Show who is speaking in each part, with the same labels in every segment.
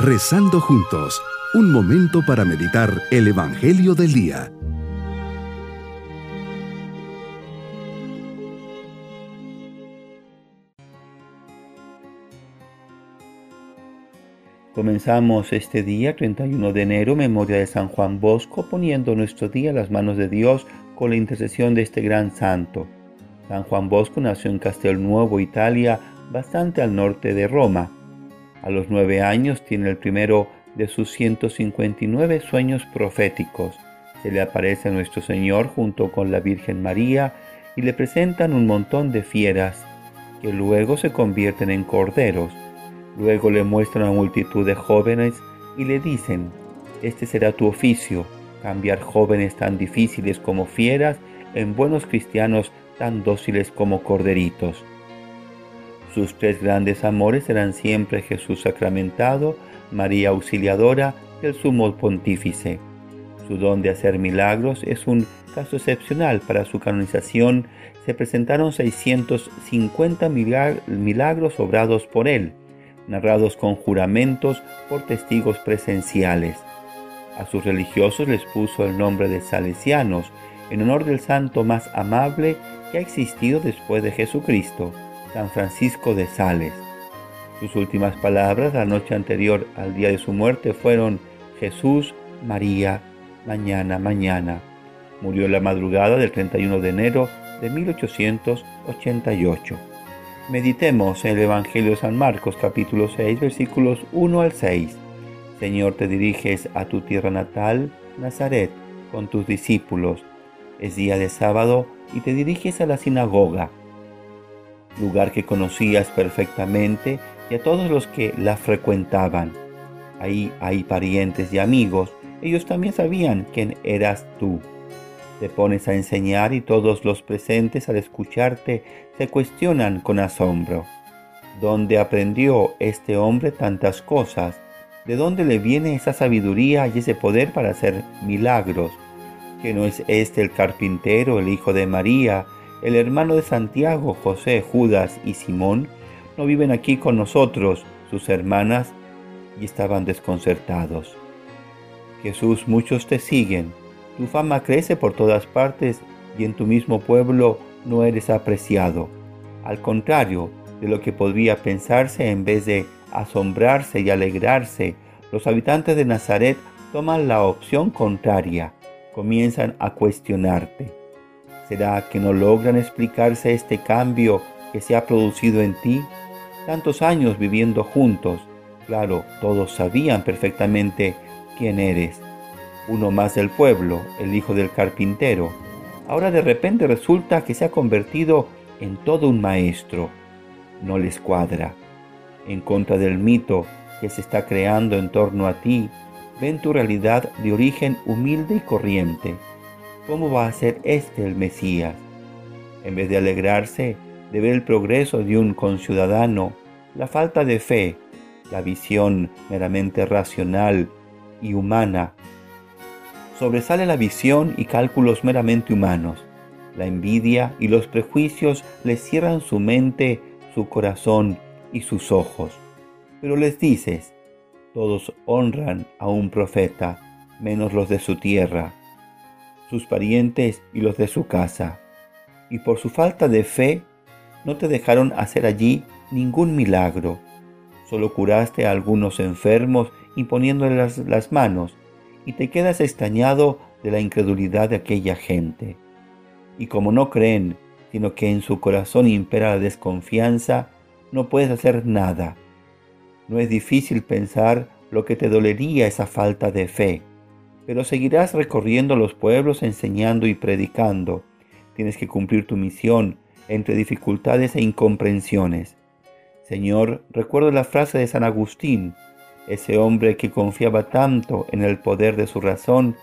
Speaker 1: Rezando juntos, un momento para meditar el Evangelio del Día.
Speaker 2: Comenzamos este día, 31 de enero, memoria de San Juan Bosco, poniendo nuestro día a las manos de Dios con la intercesión de este gran santo. San Juan Bosco nació en Castelnuovo, Italia, bastante al norte de Roma. A los nueve años tiene el primero de sus 159 sueños proféticos. Se le aparece a nuestro Señor junto con la Virgen María y le presentan un montón de fieras que luego se convierten en corderos. Luego le muestran a multitud de jóvenes y le dicen, este será tu oficio, cambiar jóvenes tan difíciles como fieras en buenos cristianos tan dóciles como corderitos. Sus tres grandes amores eran siempre Jesús sacramentado, María auxiliadora y el sumo pontífice. Su don de hacer milagros es un caso excepcional. Para su canonización se presentaron 650 milagros obrados por él, narrados con juramentos por testigos presenciales. A sus religiosos les puso el nombre de salesianos, en honor del santo más amable que ha existido después de Jesucristo. San Francisco de Sales. Sus últimas palabras la noche anterior al día de su muerte fueron Jesús, María, mañana, mañana. Murió la madrugada del 31 de enero de 1888. Meditemos en el Evangelio de San Marcos capítulo 6 versículos 1 al 6. Señor, te diriges a tu tierra natal, Nazaret, con tus discípulos. Es día de sábado y te diriges a la sinagoga lugar que conocías perfectamente y a todos los que la frecuentaban. Ahí hay parientes y amigos, ellos también sabían quién eras tú. Te pones a enseñar y todos los presentes al escucharte se cuestionan con asombro. ¿Dónde aprendió este hombre tantas cosas? ¿De dónde le viene esa sabiduría y ese poder para hacer milagros? ¿Que no es este el carpintero, el hijo de María, el hermano de Santiago, José, Judas y Simón, no viven aquí con nosotros, sus hermanas, y estaban desconcertados. Jesús, muchos te siguen, tu fama crece por todas partes y en tu mismo pueblo no eres apreciado. Al contrario de lo que podría pensarse, en vez de asombrarse y alegrarse, los habitantes de Nazaret toman la opción contraria, comienzan a cuestionarte. ¿Será que no logran explicarse este cambio que se ha producido en ti? Tantos años viviendo juntos, claro, todos sabían perfectamente quién eres. Uno más del pueblo, el hijo del carpintero. Ahora de repente resulta que se ha convertido en todo un maestro. No les cuadra. En contra del mito que se está creando en torno a ti, ven tu realidad de origen humilde y corriente ¿Cómo va a ser este el Mesías? En vez de alegrarse de ver el progreso de un conciudadano, la falta de fe, la visión meramente racional y humana, sobresale la visión y cálculos meramente humanos. La envidia y los prejuicios les cierran su mente, su corazón y sus ojos. Pero les dices, todos honran a un profeta, menos los de su tierra sus parientes y los de su casa, y por su falta de fe no te dejaron hacer allí ningún milagro. Solo curaste a algunos enfermos imponiéndoles las, manos, y te quedas extrañado de la incredulidad de aquella gente. Y como no creen, sino que en su corazón impera la desconfianza, no puedes hacer nada. No es difícil pensar lo que te dolería esa falta de fe pero seguirás recorriendo los pueblos enseñando y predicando. Tienes que cumplir tu misión entre dificultades e incomprensiones. Señor, recuerdo la frase de San Agustín, ese hombre que confiaba tanto en el poder de su razón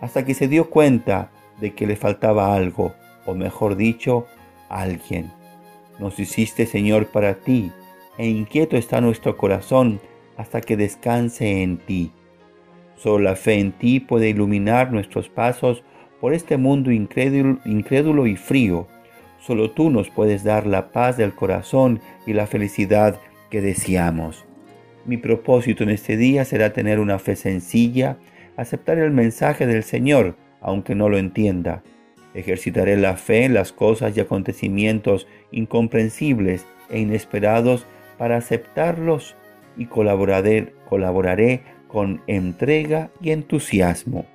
Speaker 2: hasta que se dio cuenta de que le faltaba algo, o mejor dicho, alguien. Nos hiciste, Señor, para ti, e inquieto está nuestro corazón hasta que descanse en ti. Solo la fe en ti puede iluminar nuestros pasos por este mundo incrédulo, y frío. Solo tú nos puedes dar la paz del corazón y la felicidad que deseamos. Mi propósito en este día será tener una fe sencilla, aceptar el mensaje del Señor, aunque no lo entienda. Ejercitaré la fe en las cosas y acontecimientos incomprensibles e inesperados para aceptarlos y colaboraré con entrega y entusiasmo.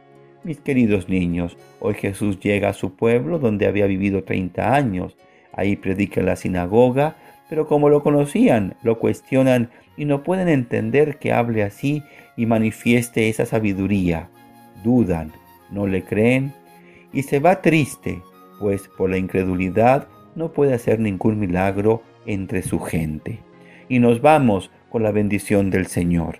Speaker 2: Mis queridos niños, hoy Jesús llega a su pueblo donde había vivido 30 años. Ahí predica en la sinagoga, pero como lo conocían, lo cuestionan y no pueden entender que hable así y manifieste esa sabiduría. Dudan, no le creen y se va triste, pues por la incredulidad no puede hacer ningún milagro entre su gente. Y nos vamos con la bendición del Señor.